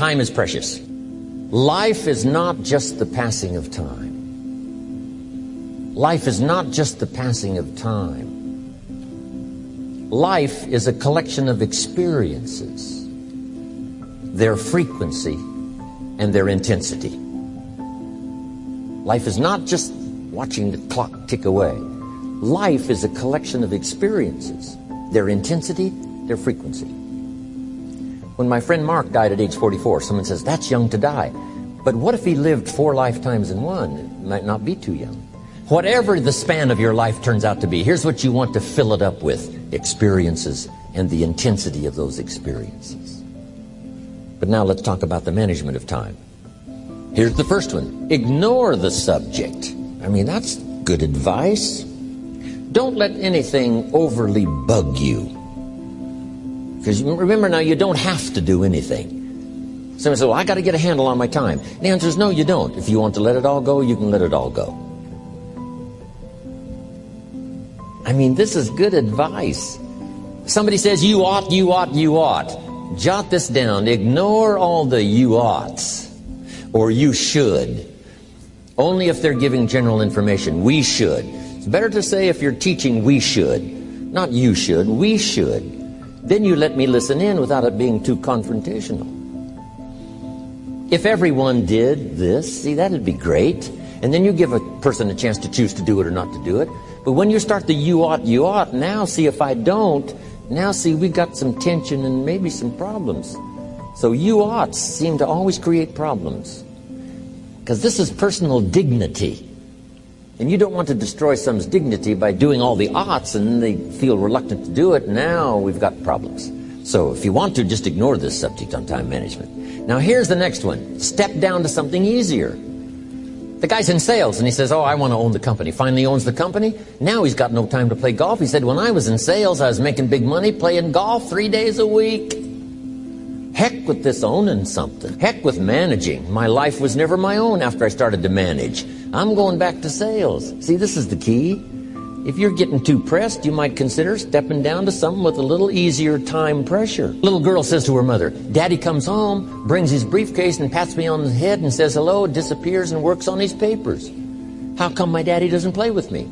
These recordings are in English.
time is precious. Life is not just the passing of time. Life is not just the passing of time. Life is a collection of experiences, their frequency, and their intensity. Life is not just watching the clock tick away. Life is a collection of experiences, their intensity, their frequency. When my friend Mark died at age 44, someone says, that's young to die. But what if he lived four lifetimes in one? It might not be too young. Whatever the span of your life turns out to be, here's what you want to fill it up with experiences and the intensity of those experiences. But now let's talk about the management of time. Here's the first one ignore the subject. I mean, that's good advice. Don't let anything overly bug you. Because remember now, you don't have to do anything. Someone says, well, I got to get a handle on my time. The answer is no, you don't. If you want to let it all go, you can let it all go. I mean, this is good advice. Somebody says, you ought, you ought, you ought. Jot this down. Ignore all the you oughts or you should. Only if they're giving general information. We should. It's better to say if you're teaching, we should. Not you should, we should. Then you let me listen in without it being too confrontational. If everyone did this, see, that'd be great. And then you give a person a chance to choose to do it or not to do it. But when you start the you ought, you ought, now see if I don't, now see we got some tension and maybe some problems. So you oughts seem to always create problems. Because this is personal dignity. And you don't want to destroy someone's dignity by doing all the oughts and they feel reluctant to do it. Now we've got problems. So if you want to, just ignore this subject on time management. Now here's the next one. Step down to something easier. The guy's in sales and he says, Oh, I want to own the company. Finally owns the company. Now he's got no time to play golf. He said, When I was in sales, I was making big money playing golf three days a week. Heck with this owning something. Heck with managing. My life was never my own after I started to manage. I'm going back to sales. See, this is the key. If you're getting too pressed, you might consider stepping down to something with a little easier time pressure. Little girl says to her mother, Daddy comes home, brings his briefcase and pats me on the head and says hello, disappears and works on his papers. How come my daddy doesn't play with me?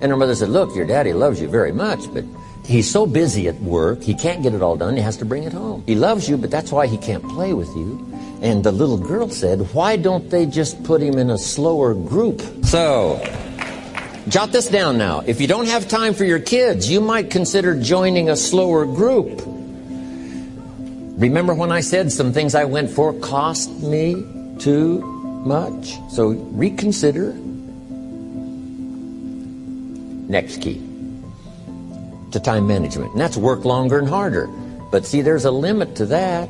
And her mother said, Look, your daddy loves you very much, but he's so busy at work, he can't get it all done, he has to bring it home. He loves you, but that's why he can't play with you. And the little girl said, Why don't they just put him in a slower group? So, Jot this down now. If you don't have time for your kids, you might consider joining a slower group. Remember when I said some things I went for cost me too much? So reconsider. Next key to time management. And that's work longer and harder. But see, there's a limit to that.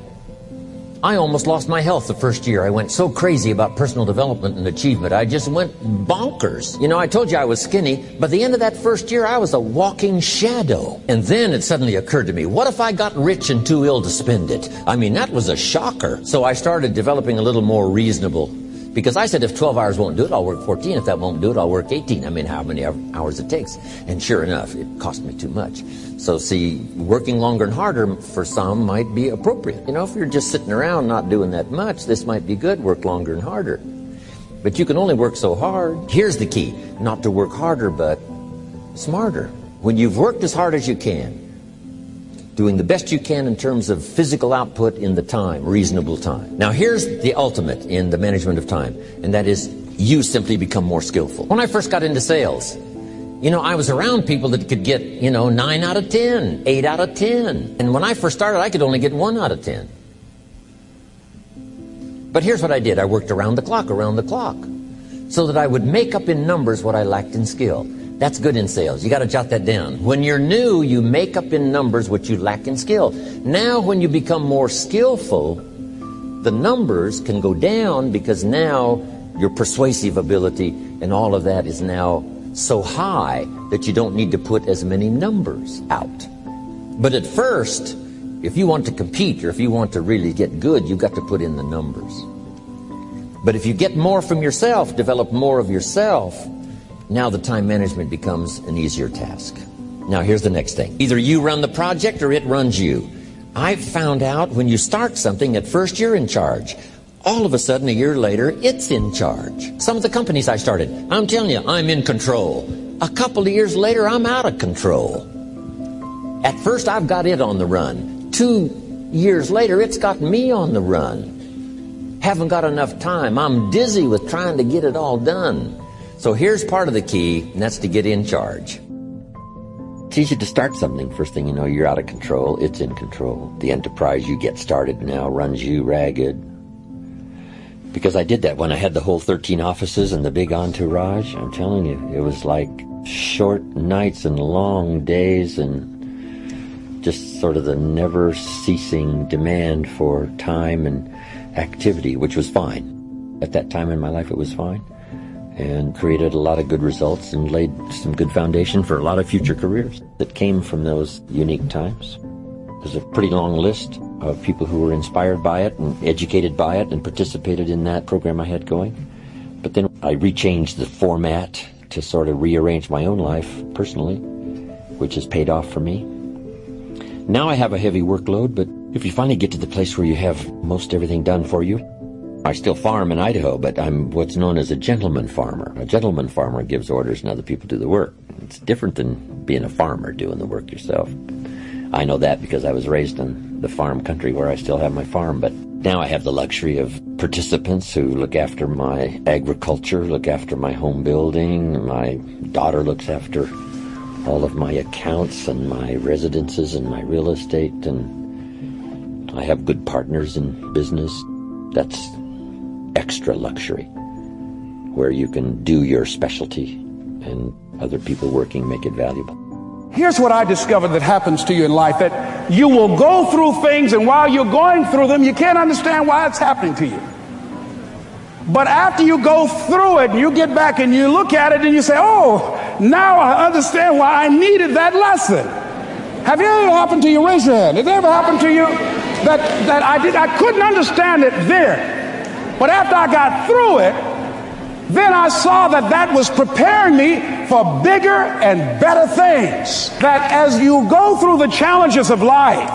I almost lost my health the first year. I went so crazy about personal development and achievement. I just went bonkers. You know, I told you I was skinny, but the end of that first year, I was a walking shadow. And then it suddenly occurred to me, what if I got rich and too ill to spend it? I mean, that was a shocker. So I started developing a little more reasonable because I said if 12 hours won't do it, I'll work 14. If that won't do it, I'll work 18. I mean, how many hours it takes. And sure enough, it cost me too much. So see, working longer and harder for some might be appropriate. You know, if you're just sitting around not doing that much, this might be good, work longer and harder. But you can only work so hard. Here's the key, not to work harder, but smarter. When you've worked as hard as you can, doing the best you can in terms of physical output in the time, reasonable time. Now here's the ultimate in the management of time, and that is you simply become more skillful. When I first got into sales, you know, I was around people that could get, you know, 9 out of 10, 8 out of 10. And when I first started, I could only get 1 out of 10. But here's what I did. I worked around the clock, around the clock, so that I would make up in numbers what I lacked in skill. That's good in sales. You got to jot that down. When you're new, you make up in numbers what you lack in skill. Now, when you become more skillful, the numbers can go down because now your persuasive ability and all of that is now so high that you don't need to put as many numbers out. But at first, if you want to compete or if you want to really get good, you've got to put in the numbers. But if you get more from yourself, develop more of yourself, now the time management becomes an easier task. Now here's the next thing. Either you run the project or it runs you. I've found out when you start something, at first you're in charge. All of a sudden, a year later, it's in charge. Some of the companies I started, I'm telling you, I'm in control. A couple of years later, I'm out of control. At first, I've got it on the run. Two years later, it's got me on the run. Haven't got enough time. I'm dizzy with trying to get it all done. So here's part of the key, and that's to get in charge. It's easy to start something. First thing you know, you're out of control. It's in control. The enterprise you get started now runs you ragged. Because I did that when I had the whole 13 offices and the big entourage. I'm telling you, it was like short nights and long days and just sort of the never ceasing demand for time and activity, which was fine. At that time in my life, it was fine and created a lot of good results and laid some good foundation for a lot of future careers that came from those unique times. There's a pretty long list of people who were inspired by it and educated by it and participated in that program I had going. But then I rechanged the format to sort of rearrange my own life personally, which has paid off for me. Now I have a heavy workload, but if you finally get to the place where you have most everything done for you, I still farm in Idaho, but I'm what's known as a gentleman farmer. A gentleman farmer gives orders and other people do the work. It's different than being a farmer doing the work yourself. I know that because I was raised in the farm country where I still have my farm, but now I have the luxury of participants who look after my agriculture, look after my home building. My daughter looks after all of my accounts and my residences and my real estate, and I have good partners in business. That's extra luxury where you can do your specialty and other people working make it valuable. Here's what I discovered that happens to you in life that you will go through things, and while you're going through them, you can't understand why it's happening to you. But after you go through it and you get back and you look at it and you say, Oh, now I understand why I needed that lesson. Have you ever happened to you? Raise your hand. Has it ever happened to you that, that I did I couldn't understand it then? But after I got through it, then I saw that that was preparing me for bigger and better things. That as you go through the challenges of life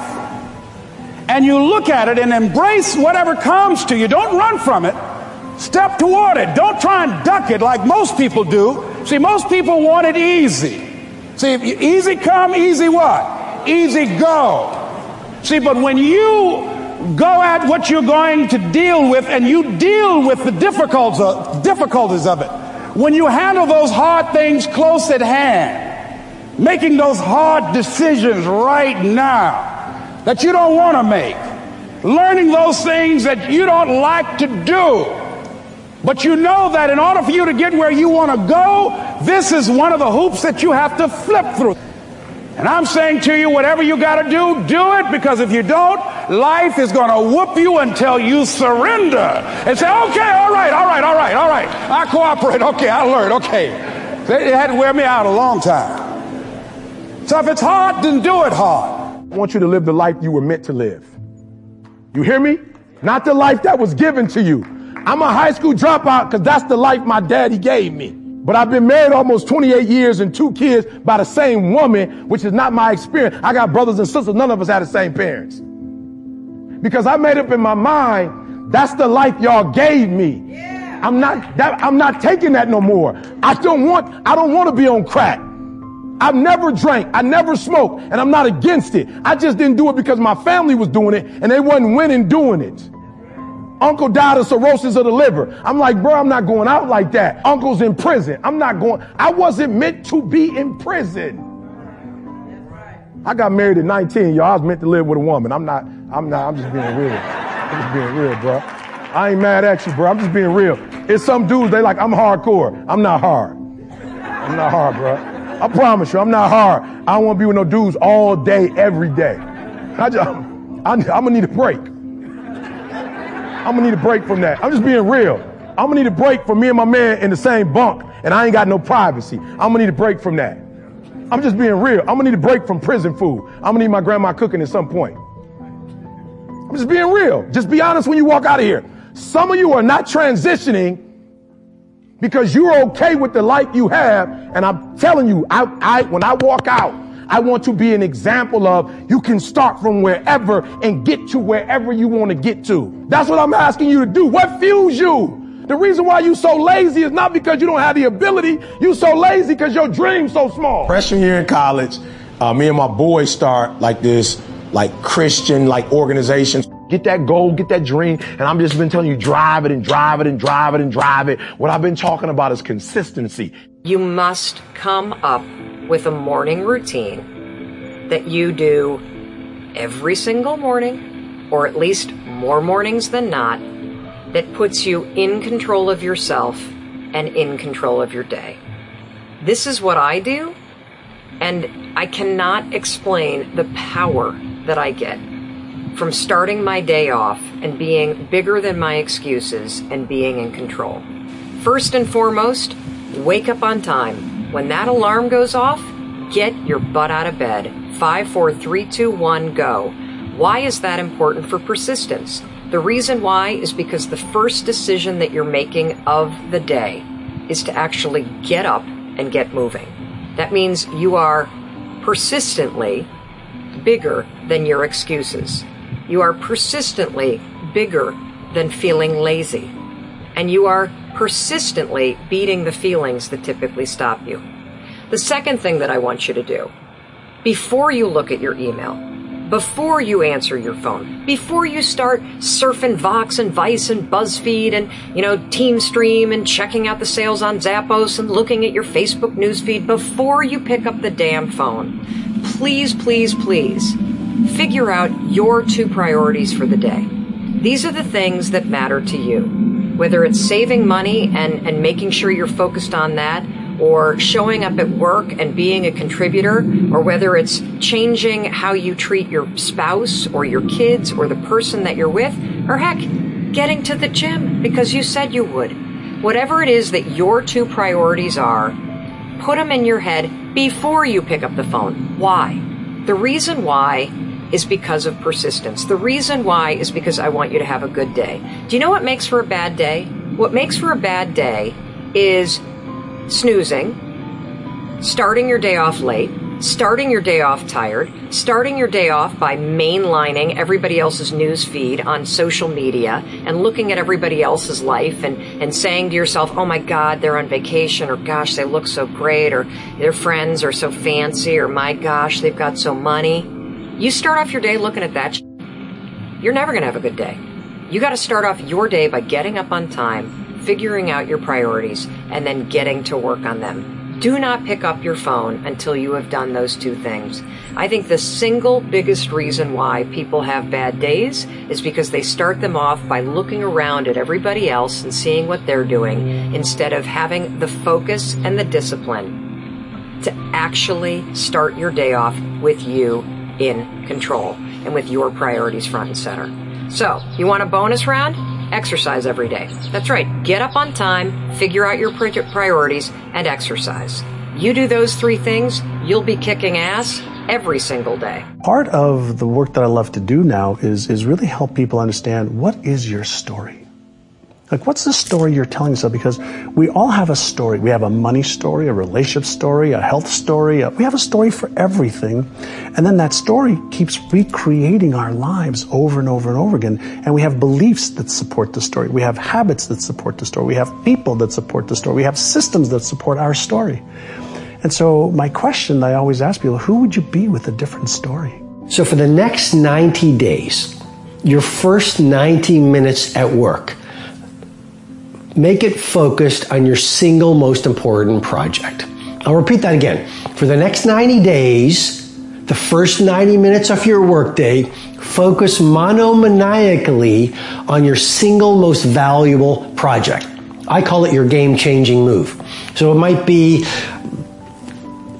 and you look at it and embrace whatever comes to you, don't run from it. Step toward it. Don't try and duck it like most people do. See, most people want it easy. See, easy come, easy what? Easy go. See, but when you go at what you're going to deal with and you deal with the difficulties of it. When you handle those hard things close at hand, making those hard decisions right now that you don't want to make, learning those things that you don't like to do, but you know that in order for you to get where you want to go, this is one of the hoops that you have to flip through. And I'm saying to you, whatever you got to do, do it because if you don't, life is going to whoop you until you surrender and say, okay, all right, all right, all right, all right. I cooperate. Okay, I learned. Okay. It had to wear me out a long time. So if it's hard, then do it hard. I want you to live the life you were meant to live. You hear me? Not the life that was given to you. I'm a high school dropout because that's the life my daddy gave me. But I've been married almost 28 years and two kids by the same woman, which is not my experience. I got brothers and sisters. None of us had the same parents. Because I made up in my mind, that's the life y'all gave me. Yeah. I'm not, that, I'm not taking that no more. I don't want, I don't want to be on crack. I've never drank. I never smoked and I'm not against it. I just didn't do it because my family was doing it and they wasn't winning doing it. Uncle died of cirrhosis of the liver. I'm like, bro, I'm not going out like that. Uncle's in prison. I'm not going. I wasn't meant to be in prison. I got married at 19, y'all. I was meant to live with a woman. I'm not, I'm not, I'm just being real. I'm just being real, bro. I ain't mad at you, bro. I'm just being real. It's some dudes, they like, I'm hardcore. I'm not hard. I'm not hard, bro. I promise you, I'm not hard. I don't want to be with no dudes all day, every day. I just, I'm, I'm gonna need a break. I'm gonna need a break from that. I'm just being real. I'm gonna need a break from me and my man in the same bunk, and I ain't got no privacy. I'm gonna need a break from that. I'm just being real. I'm gonna need a break from prison food. I'm gonna need my grandma cooking at some point. I'm just being real. Just be honest when you walk out of here. Some of you are not transitioning because you're okay with the life you have. And I'm telling you, I, I, when I walk out, I want to be an example of you can start from wherever and get to wherever you want to get to. That's what I'm asking you to do. What fuels you? The reason why you so lazy is not because you don't have the ability. You so lazy because your dream's so small. Freshman year in college, uh, me and my boys start like this, like Christian, like organizations. Get that goal, get that dream. And I'm just been telling you, drive it and drive it and drive it and drive it. What I've been talking about is consistency. You must come up with a morning routine that you do every single morning, or at least more mornings than not, that puts you in control of yourself and in control of your day. This is what I do, and I cannot explain the power that I get from starting my day off and being bigger than my excuses and being in control. First and foremost, wake up on time. When that alarm goes off, get your butt out of bed. Five, four, three, two, one, go. Why is that important for persistence? The reason why is because the first decision that you're making of the day is to actually get up and get moving. That means you are persistently bigger than your excuses. You are persistently bigger than feeling lazy. And you are persistently beating the feelings that typically stop you. The second thing that I want you to do, before you look at your email, before you answer your phone, before you start surfing Vox and Vice and BuzzFeed and, you know, TeamStream and checking out the sales on Zappos and looking at your Facebook newsfeed, before you pick up the damn phone, please, please, please figure out your two priorities for the day. These are the things that matter to you. Whether it's saving money and, and making sure you're focused on that, or showing up at work and being a contributor, or whether it's changing how you treat your spouse or your kids or the person that you're with, or heck, getting to the gym because you said you would. Whatever it is that your two priorities are, put them in your head before you pick up the phone. Why? The reason why is because of persistence. The reason why is because I want you to have a good day. Do you know what makes for a bad day? What makes for a bad day is snoozing, starting your day off late, starting your day off tired, starting your day off by mainlining everybody else's news feed on social media and looking at everybody else's life and, and saying to yourself, oh my God, they're on vacation, or gosh, they look so great, or their friends are so fancy, or my gosh, they've got so money. You start off your day looking at that, you're never going to have a good day. You got to start off your day by getting up on time, figuring out your priorities, and then getting to work on them. Do not pick up your phone until you have done those two things. I think the single biggest reason why people have bad days is because they start them off by looking around at everybody else and seeing what they're doing instead of having the focus and the discipline to actually start your day off with you in control and with your priorities front and center. So, you want a bonus round? Exercise every day. That's right. Get up on time, figure out your priorities, and exercise. You do those three things, you'll be kicking ass every single day. Part of the work that I love to do now is, is really help people understand what is your story? Like, what's the story you're telling yourself? Because we all have a story. We have a money story, a relationship story, a health story. A, we have a story for everything. And then that story keeps recreating our lives over and over and over again. And we have beliefs that support the story. We have habits that support the story. We have people that support the story. We have systems that support our story. And so my question I always ask people, who would you be with a different story? So for the next 90 days, your first 90 minutes at work, make it focused on your single most important project. I'll repeat that again. For the next 90 days, the first 90 minutes of your workday, focus monomaniacally on your single most valuable project. I call it your game changing move. So it might be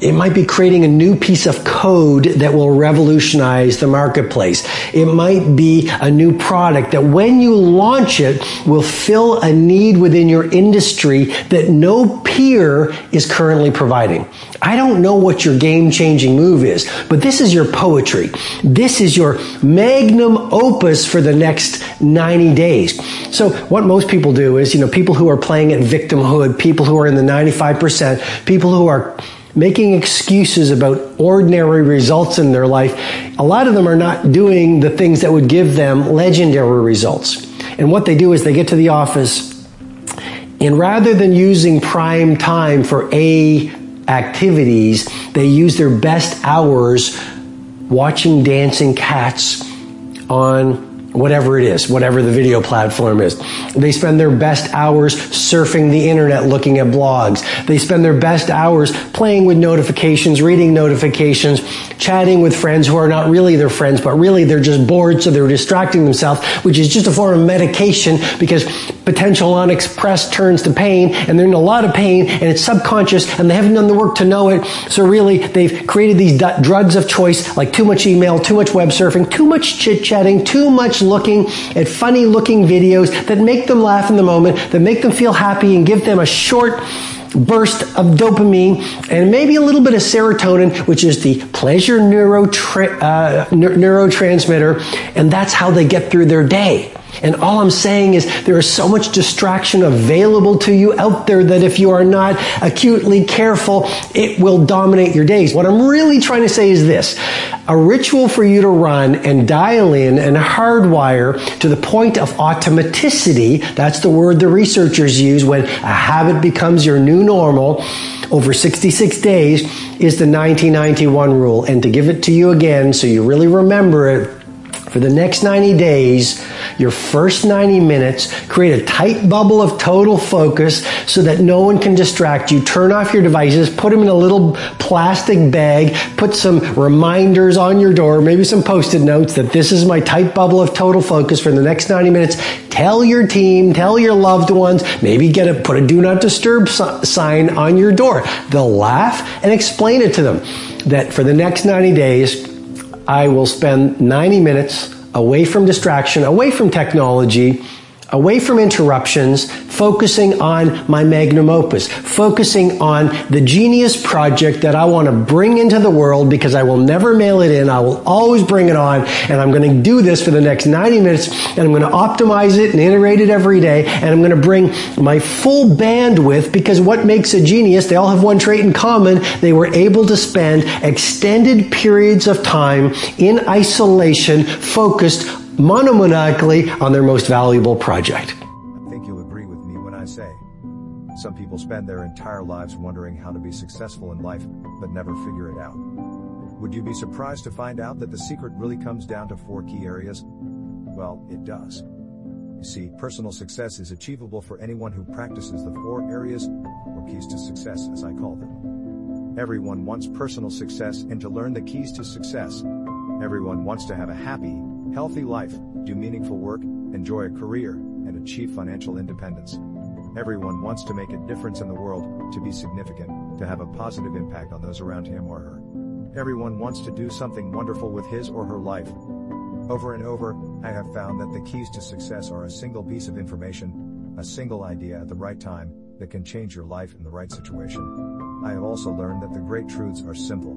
it might be creating a new piece of code that will revolutionize the marketplace. It might be a new product that when you launch it will fill a need within your industry that no peer is currently providing. I don't know what your game changing move is, but this is your poetry. This is your magnum opus for the next 90 days. So what most people do is, you know, people who are playing at victimhood, people who are in the 95%, people who are making excuses about ordinary results in their life, a lot of them are not doing the things that would give them legendary results. And what they do is they get to the office and rather than using prime time for A activities, they use their best hours watching dancing cats on whatever it is, whatever the video platform is. They spend their best hours surfing the internet looking at blogs. They spend their best hours playing with notifications, reading notifications, chatting with friends who are not really their friends, but really they're just bored, so they're distracting themselves, which is just a form of medication because potential unexpressed turns to pain and they're in a lot of pain and it's subconscious and they haven't done the work to know it. So really they've created these drugs of choice like too much email, too much web surfing, too much chit chatting, too much looking at funny looking videos that make them laugh in the moment, that make them feel happy and give them a short burst of dopamine and maybe a little bit of serotonin, which is the pleasure neurotra- uh, neurotransmitter, and that's how they get through their day. And all I'm saying is there is so much distraction available to you out there that if you are not acutely careful, it will dominate your days. What I'm really trying to say is this. A ritual for you to run and dial in and hardwire to the point of automaticity. That's the word the researchers use when a habit becomes your new normal over 66 days is the 1991 rule. And to give it to you again so you really remember it, for the next 90 days, your first 90 minutes, create a tight bubble of total focus so that no one can distract you. Turn off your devices, put them in a little plastic bag, put some reminders on your door, maybe some post-it notes that this is my tight bubble of total focus for the next 90 minutes. Tell your team, tell your loved ones, maybe get a, put a do not disturb sign on your door. They'll laugh and explain it to them that for the next 90 days, I will spend 90 minutes away from distraction, away from technology, away from interruptions, focusing on my magnum opus, focusing on the genius project that I want to bring into the world because I will never mail it in. I will always bring it on and I'm going to do this for the next 90 minutes and I'm going to optimize it and iterate it every day and I'm going to bring my full bandwidth because what makes a genius, they all have one trait in common. They were able to spend extended periods of time in isolation, focused monomaniacally on their most valuable project. I think you'll agree with me when I say some people spend their entire lives wondering how to be successful in life, but never figure it out. Would you be surprised to find out that the secret really comes down to four key areas? Well, it does. You see, personal success is achievable for anyone who practices the four areas, or keys to success as I call them. Everyone wants personal success and to learn the keys to success. Everyone wants to have a happy, healthy life, do meaningful work, enjoy a career, and achieve financial independence. Everyone wants to make a difference in the world, to be significant, to have a positive impact on those around him or her. Everyone wants to do something wonderful with his or her life. Over and over, I have found that the keys to success are a single piece of information, a single idea at the right time, that can change your life in the right situation. I have also learned that the great truths are simple,